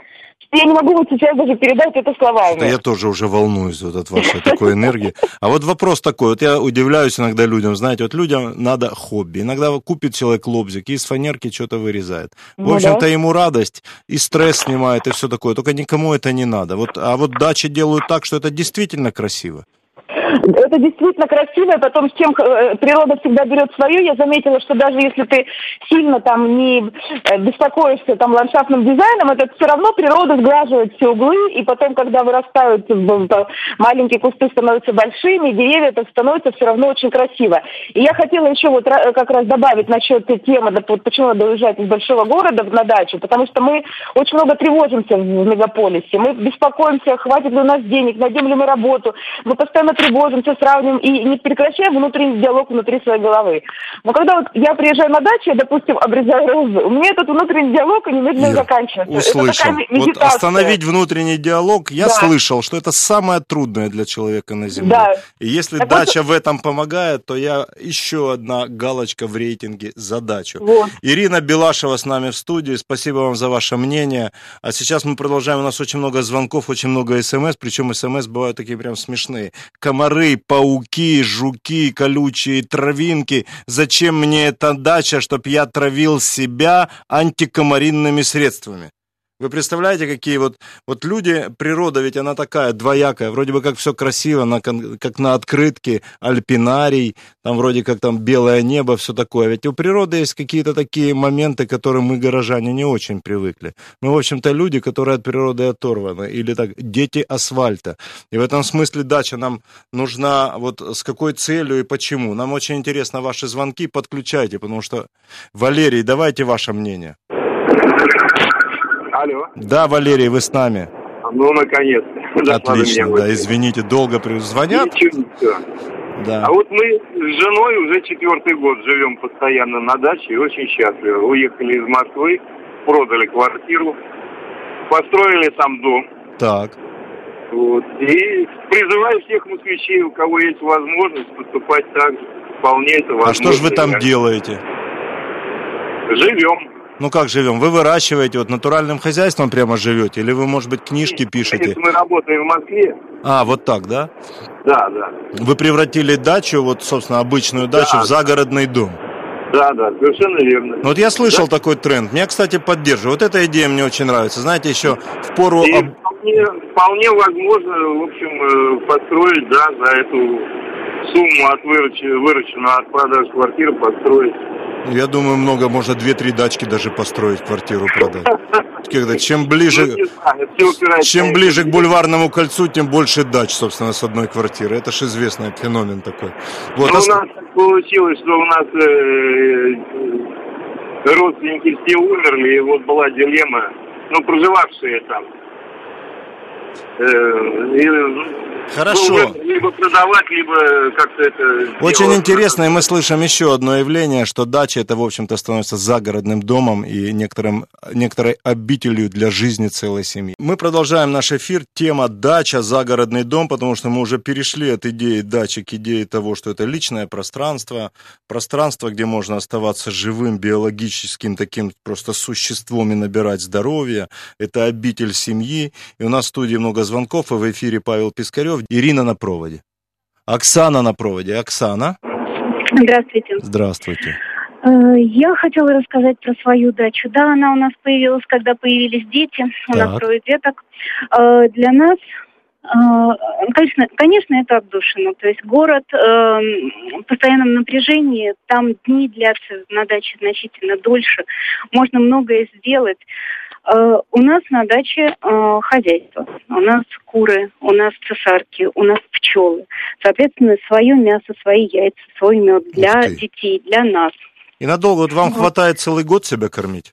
я не могу вот сейчас даже передать это словами. Да я тоже уже волнуюсь вот от вашей такой энергии. А вот вопрос такой, вот я удивляюсь иногда людям, знаете, вот людям надо хобби. Иногда купит человек лобзик и из фанерки что-то вырезает. В ну, общем-то, да. ему радость, и стресс снимает, и все такое. Только никому это не надо. Вот, а вот дачи делают так, что это действительно красиво. Это действительно красиво, и потом с чем э, природа всегда берет свое. Я заметила, что даже если ты сильно там не э, беспокоишься там ландшафтным дизайном, это все равно природа сглаживает все углы, и потом, когда вырастают маленькие кусты становятся большими, деревья, это становится все равно очень красиво. И я хотела еще вот как раз добавить насчет темы, почему надо уезжать из большого города на дачу, потому что мы очень много тревожимся в мегаполисе, мы беспокоимся, хватит ли у нас денег, найдем ли мы работу, мы постоянно тревожимся, все сравниваем и не прекращаем внутренний диалог внутри своей головы. Но когда вот я приезжаю на дачу, я, допустим, обрезаю розы, у меня этот внутренний диалог немедленно заканчивается. Услышал. Вот остановить внутренний диалог, я да. слышал, что это самое трудное для человека на Земле. Да. И если так дача вот... в этом помогает, то я еще одна галочка в рейтинге за дачу. Вот. Ирина Белашева с нами в студии. Спасибо вам за ваше мнение. А сейчас мы продолжаем. У нас очень много звонков, очень много смс, причем смс бывают такие прям смешные. Комары комары, пауки, жуки, колючие травинки. Зачем мне эта дача, чтоб я травил себя антикомаринными средствами? Вы представляете, какие вот, вот люди, природа ведь она такая двоякая, вроде бы как все красиво, на, как на открытке, альпинарий, там вроде как там белое небо, все такое. Ведь у природы есть какие-то такие моменты, к которым мы, горожане, не очень привыкли. Мы, в общем-то, люди, которые от природы оторваны, или так, дети асфальта. И в этом смысле дача нам нужна вот с какой целью и почему. Нам очень интересно ваши звонки, подключайте, потому что, Валерий, давайте ваше мнение. Алло. Да, Валерий, вы с нами. Ну, наконец-то. Отлично, да, извините, долго звонят. Ничего, ничего. Да. А вот мы с женой уже четвертый год живем постоянно на даче и очень счастливы. Уехали из Москвы, продали квартиру, построили там дом. Так. Вот. И призываю всех москвичей, у кого есть возможность, поступать так же. Вполне это возможно. А что же вы там делаете? Живем. Ну как живем? Вы выращиваете, вот натуральным хозяйством прямо живете? Или вы, может быть, книжки пишете? Мы работаем в Москве. А, вот так, да? Да, да. Вы превратили дачу, вот, собственно, обычную дачу да. в загородный дом? Да, да, совершенно верно. Ну, вот я слышал да? такой тренд. Меня, кстати, поддерживаю. Вот эта идея мне очень нравится. Знаете, еще в пору... И вполне, вполне возможно, в общем, э, построить, да, за эту сумму от вырученную от продажи квартиры построить я думаю, много, можно две-три дачки даже построить, квартиру продать. Когда, чем ближе, ну, чем ближе к бульварному кольцу, тем больше дач, собственно, с одной квартиры. Это же известный феномен такой. Вот, Но а... у нас получилось, что у нас э, родственники все умерли, и вот была дилемма, ну, проживавшие там. Э, и, Хорошо. Ну, либо продавать, либо как-то это... Очень делать. интересно, и мы слышим еще одно явление, что дача это, в общем-то, становится загородным домом и некоторым, некоторой обителью для жизни целой семьи. Мы продолжаем наш эфир. Тема дача, загородный дом, потому что мы уже перешли от идеи дачи к идее того, что это личное пространство, пространство, где можно оставаться живым, биологическим таким просто существом и набирать здоровье. Это обитель семьи. И у нас в студии много звонков, и в эфире Павел Пискарев. Ирина на проводе. Оксана на проводе. Оксана. Здравствуйте. Здравствуйте. Э, я хотела рассказать про свою дачу. Да, она у нас появилась, когда появились дети. У так. нас трое деток. Э, для нас Конечно, конечно, это отдушина. То есть город э, в постоянном напряжении, там дни длятся на даче значительно дольше. Можно многое сделать. Э, у нас на даче э, хозяйство. У нас куры, у нас цесарки, у нас пчелы. Соответственно, свое мясо, свои яйца, свой мед для детей, для нас. И надолго вот вам вот. хватает целый год себя кормить?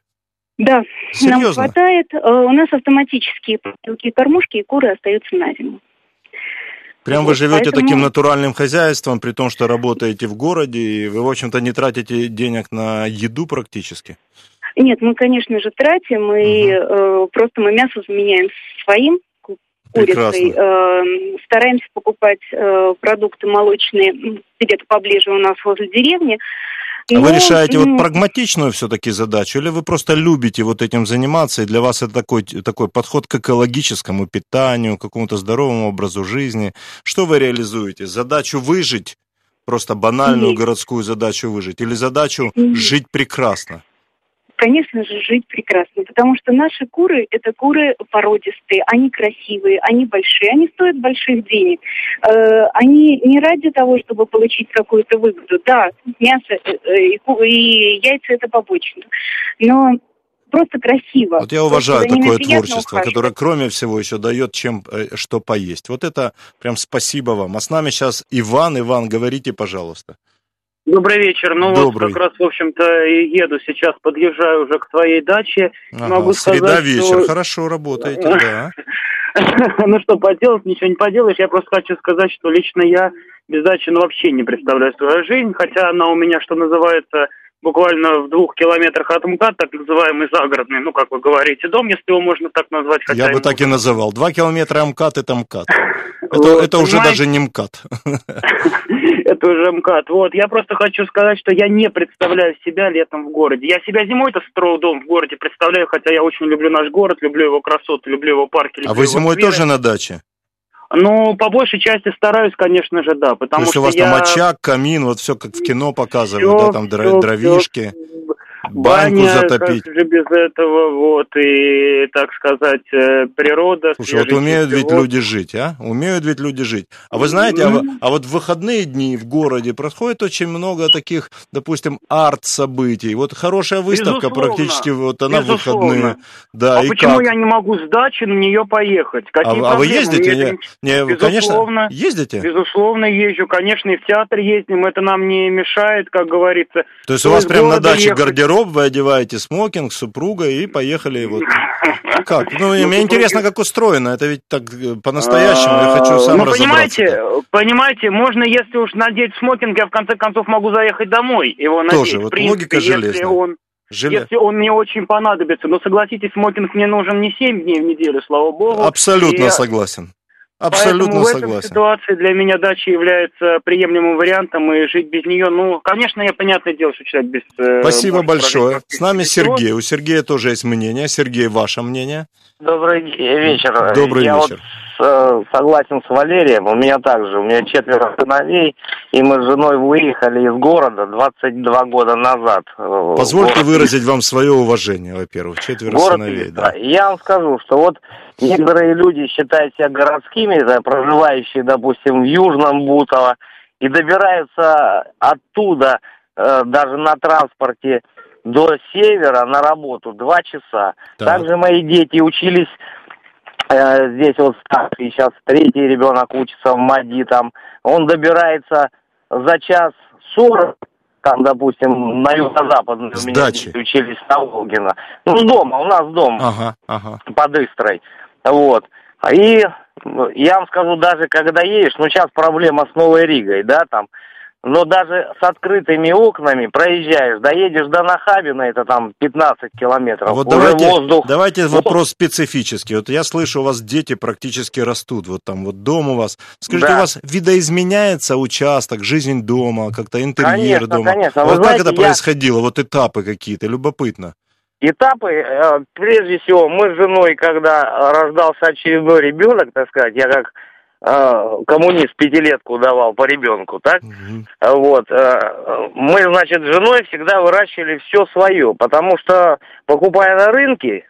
Да, Серьезно? нам хватает. Э, у нас автоматические мелкие кормушки, и куры остаются на зиму. Прям вы живете Поэтому... таким натуральным хозяйством, при том, что работаете в городе, и вы, в общем-то, не тратите денег на еду практически? Нет, мы, конечно же, тратим, и угу. э, просто мы мясо заменяем своим курицей. Э, стараемся покупать э, продукты молочные где-то поближе у нас возле деревни. А вы ну, решаете вот прагматичную все-таки задачу, или вы просто любите вот этим заниматься, и для вас это такой, такой подход к экологическому питанию, к какому-то здоровому образу жизни? Что вы реализуете? Задачу выжить, просто банальную Нет. городскую задачу выжить, или задачу Нет. жить прекрасно? Конечно же, жить прекрасно, потому что наши куры – это куры породистые, они красивые, они большие, они стоят больших денег. Э, они не ради того, чтобы получить какую-то выгоду. Да, мясо э, э, и, и яйца – это побочно, но просто красиво. Вот я уважаю такое творчество, ухаживать. которое, кроме всего, еще дает чем что поесть. Вот это прям спасибо вам. А с нами сейчас Иван. Иван, говорите, пожалуйста. Добрый вечер. Ну Добрый. вот как раз, в общем-то, еду сейчас, подъезжаю уже к своей даче. Ага, Могу среда сказать, вечер, что... хорошо работаете, да. Ну что поделать, ничего не поделаешь. Я просто хочу сказать, что лично я без дачи ну, вообще не представляю свою жизнь, хотя она у меня, что называется, буквально в двух километрах от МКАД, так называемый загородный, ну, как вы говорите, дом, если его можно так назвать. Хотя Я бы так и называл. Два километра МКАД – это МКАД. Это, это уже даже не МКАД. Это уже МКАД. Вот, я просто хочу сказать, что я не представляю себя летом в городе. Я себя зимой-то строил дом в городе представляю, хотя я очень люблю наш город, люблю его красоту, люблю его парки. А вы зимой тоже на даче? Ну, по большей части стараюсь, конечно же, да, потому То есть что у вас я... там очаг, камин, вот все как в кино показывают, все, да, там все, дровишки. Все баньку Баня, затопить. Как же без этого, вот, и, так сказать, э, природа. Слушай, вот умеют ведь люди жить, а? Умеют ведь люди жить. А вы знаете, mm-hmm. а, а вот в выходные дни в городе происходит очень много таких, допустим, арт-событий. Вот хорошая выставка Безусловно. практически, вот она Безусловно. в выходные. Да, а и почему как? я не могу с дачи на нее поехать? Какие а, а вы ездите? Не, не, Безусловно. Конечно, ездите? Безусловно, езжу. Конечно, и в театр ездим. Это нам не мешает, как говорится. То есть у вас прямо на даче гардероб гардероб, вы одеваете смокинг, супруга и поехали. Вот. Как? Ну, мне интересно, как устроено. Это ведь так э, по-настоящему. Я хочу сам ну, понимаете, понимаете, можно, если уж надеть смокинг, я в конце концов могу заехать домой, его надеть. Тоже, вот принципе, логика железная. Он... Желе... Если он мне очень понадобится. Но согласитесь, смокинг мне нужен не 7 дней в неделю, слава богу. Абсолютно и... согласен. Абсолютно Поэтому согласен. в этой ситуации для меня дача является приемлемым вариантом, и жить без нее, ну, конечно, я понятное дело, что человек без... Э, Спасибо большое. С нами Сергей. У Сергея тоже есть мнение. Сергей, ваше мнение? Добрый вечер. Добрый я вечер. Вот, э, согласен с Валерием. У меня также, у меня четверо сыновей, и мы с женой выехали из города 22 года назад. Позвольте город... выразить вам свое уважение, во-первых. Четверо город сыновей, да. Я вам скажу, что вот некоторые люди считают себя городскими, да, проживающие, допустим, в Южном Бутово, и добираются оттуда э, даже на транспорте до севера на работу два часа. Так. Также мои дети учились э, здесь вот старший, сейчас третий ребенок учится в МАДИ, там он добирается за час сорок, там, допустим, на юго-западной у меня дети учились на Волгина. Ну, дома, у нас дом ага, ага. под Истрой. Вот. И я вам скажу, даже когда едешь, ну сейчас проблема с Новой Ригой, да, там, но даже с открытыми окнами проезжаешь, доедешь до Нахабина, это там 15 километров. Вот давайте, воздух... давайте вопрос специфический. Вот я слышу, у вас дети практически растут, вот там вот дом у вас. Скажите, да. у вас видоизменяется участок, жизнь дома, как-то интерьер конечно, дома? Конечно, Вот Вы как знаете, это происходило, я... вот этапы какие-то, любопытно. Этапы, э, прежде всего, мы с женой, когда рождался очередной ребенок, так сказать, я как Э, коммунист пятилетку давал по ребенку, так? Угу. Вот. Э, мы, значит, с женой всегда выращивали все свое, потому что, покупая на рынке,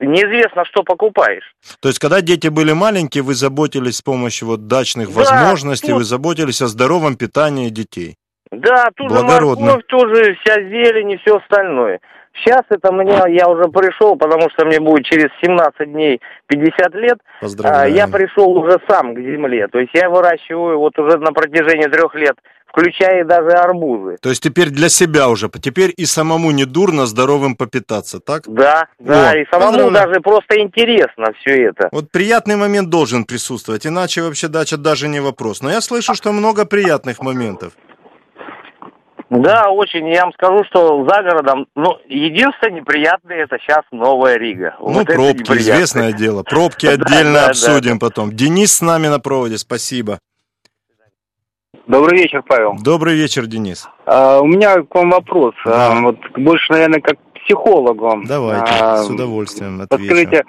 неизвестно, что покупаешь. То есть, когда дети были маленькие, вы заботились с помощью вот дачных да, возможностей, тут... вы заботились о здоровом питании детей. Да, тут же морковь, тоже вся зелень и все остальное. Сейчас это мне, я уже пришел, потому что мне будет через 17 дней 50 лет. Поздравляю. Я пришел уже сам к земле. То есть я выращиваю вот уже на протяжении трех лет, включая даже арбузы. То есть теперь для себя уже, теперь и самому не дурно здоровым попитаться, так? Да, да, О, и самому даже просто интересно все это. Вот приятный момент должен присутствовать, иначе вообще дача даже не вопрос. Но я слышу, что много приятных моментов. Да, очень. Я вам скажу, что за городом, ну, единственное неприятное это сейчас Новая Рига. Ну, вот пробки, известное дело. Пробки отдельно обсудим потом. Денис с нами на проводе, спасибо. Добрый вечер, Павел. Добрый вечер, Денис. А, у меня к вам вопрос. Да. А, вот больше, наверное, как психологу. Давайте, а, с удовольствием отвечу. Подскажите,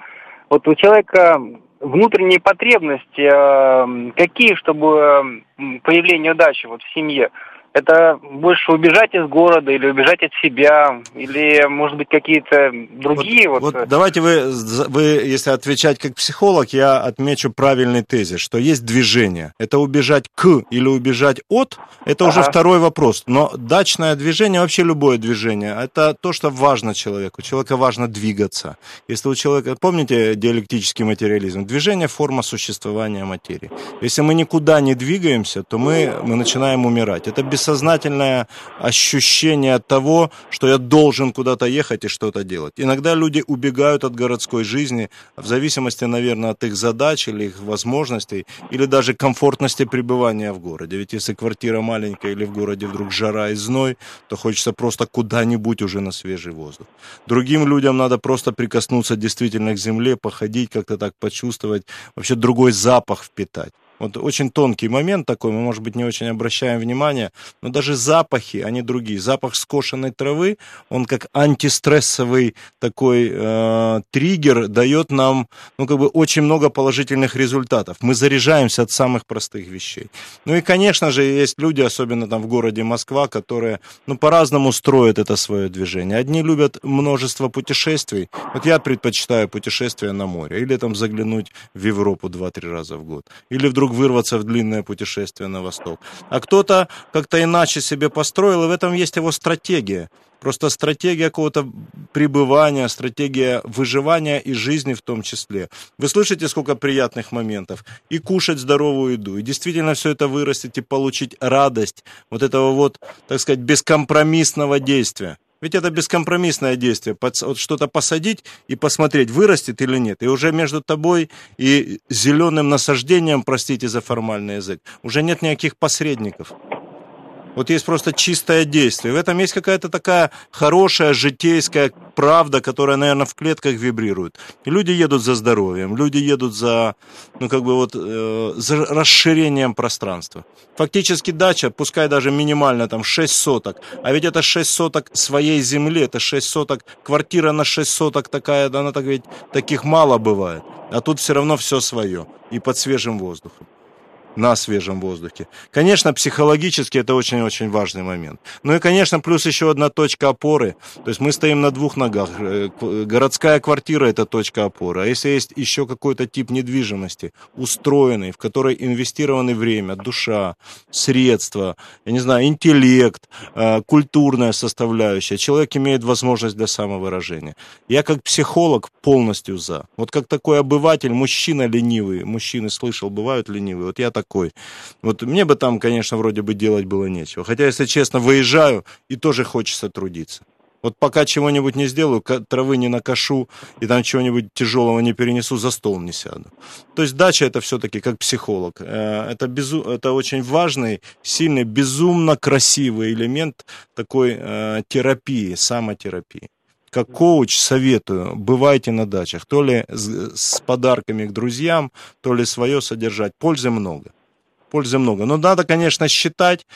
вот у человека внутренние потребности какие, чтобы появление удачи вот в семье? Это больше убежать из города или убежать от себя, или, может быть, какие-то другие вот... Вот, вот давайте вы, вы, если отвечать как психолог, я отмечу правильный тезис, что есть движение. Это убежать к или убежать от, это ага. уже второй вопрос. Но дачное движение, вообще любое движение, это то, что важно человеку. Человеку важно двигаться. Если у человека, помните диалектический материализм? Движение – форма существования материи. Если мы никуда не двигаемся, то мы, мы начинаем умирать. Это без бессознательное ощущение того, что я должен куда-то ехать и что-то делать. Иногда люди убегают от городской жизни в зависимости, наверное, от их задач или их возможностей, или даже комфортности пребывания в городе. Ведь если квартира маленькая или в городе вдруг жара и зной, то хочется просто куда-нибудь уже на свежий воздух. Другим людям надо просто прикоснуться действительно к земле, походить, как-то так почувствовать, вообще другой запах впитать. Вот очень тонкий момент такой, мы, может быть, не очень обращаем внимание, но даже запахи, они другие. Запах скошенной травы, он как антистрессовый такой э, триггер дает нам, ну, как бы очень много положительных результатов. Мы заряжаемся от самых простых вещей. Ну и, конечно же, есть люди, особенно там в городе Москва, которые, ну, по-разному строят это свое движение. Одни любят множество путешествий. Вот я предпочитаю путешествия на море. Или там заглянуть в Европу 2-3 раза в год. Или вдруг вдруг вырваться в длинное путешествие на восток. А кто-то как-то иначе себе построил, и в этом есть его стратегия. Просто стратегия какого-то пребывания, стратегия выживания и жизни в том числе. Вы слышите, сколько приятных моментов? И кушать здоровую еду, и действительно все это вырастить и получить радость вот этого вот, так сказать, бескомпромиссного действия. Ведь это бескомпромиссное действие. Вот что-то посадить и посмотреть, вырастет или нет. И уже между тобой и зеленым насаждением, простите за формальный язык, уже нет никаких посредников. Вот есть просто чистое действие. В этом есть какая-то такая хорошая житейская правда, которая, наверное, в клетках вибрирует. И люди едут за здоровьем, люди едут за, ну, как бы вот, э, за расширением пространства. Фактически дача, пускай даже минимально там 6 соток, а ведь это 6 соток своей земли, это 6 соток, квартира на 6 соток такая, она так ведь таких мало бывает. А тут все равно все свое и под свежим воздухом на свежем воздухе. Конечно, психологически это очень-очень важный момент. Ну и, конечно, плюс еще одна точка опоры. То есть мы стоим на двух ногах. Э, городская квартира – это точка опоры. А если есть еще какой-то тип недвижимости, устроенный, в которой инвестированы время, душа, средства, я не знаю, интеллект, э, культурная составляющая, человек имеет возможность для самовыражения. Я как психолог полностью за. Вот как такой обыватель, мужчина ленивый, мужчины слышал, бывают ленивые, вот я так такой. Вот мне бы там, конечно, вроде бы делать было нечего. Хотя, если честно, выезжаю и тоже хочется трудиться. Вот пока чего-нибудь не сделаю, травы не накошу и там чего-нибудь тяжелого не перенесу, за стол не сяду. То есть дача это все-таки как психолог. Э, это, безу... это очень важный, сильный, безумно красивый элемент такой э, терапии, самотерапии как коуч советую, бывайте на дачах, то ли с, с подарками к друзьям, то ли свое содержать. Пользы много. Пользы много. Но надо, конечно, считать,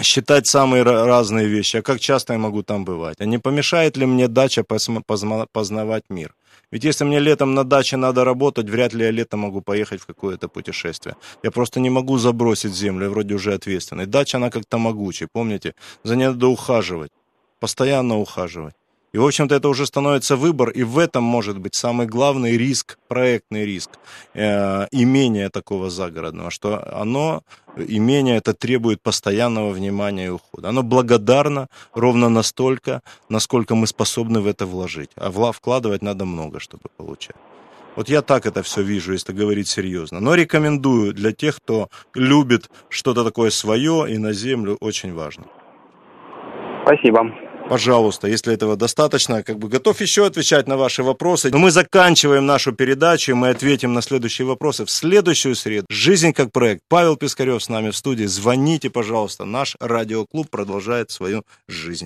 считать самые разные вещи. А как часто я могу там бывать? А не помешает ли мне дача познавать мир? Ведь если мне летом на даче надо работать, вряд ли я летом могу поехать в какое-то путешествие. Я просто не могу забросить землю, я вроде уже ответственный. Дача, она как-то могучая, помните? За ней надо ухаживать, постоянно ухаживать. И, в общем-то, это уже становится выбор, и в этом может быть самый главный риск, проектный риск э, имения такого загородного, что оно, имение это требует постоянного внимания и ухода. Оно благодарно ровно настолько, насколько мы способны в это вложить. А вкладывать надо много, чтобы получать. Вот я так это все вижу, если говорить серьезно. Но рекомендую для тех, кто любит что-то такое свое и на землю, очень важно. Спасибо. Пожалуйста, если этого достаточно, как бы готов еще отвечать на ваши вопросы. Но мы заканчиваем нашу передачу, мы ответим на следующие вопросы в следующую среду. Жизнь как проект. Павел Пискарев с нами в студии. Звоните, пожалуйста. Наш радиоклуб продолжает свою жизнь.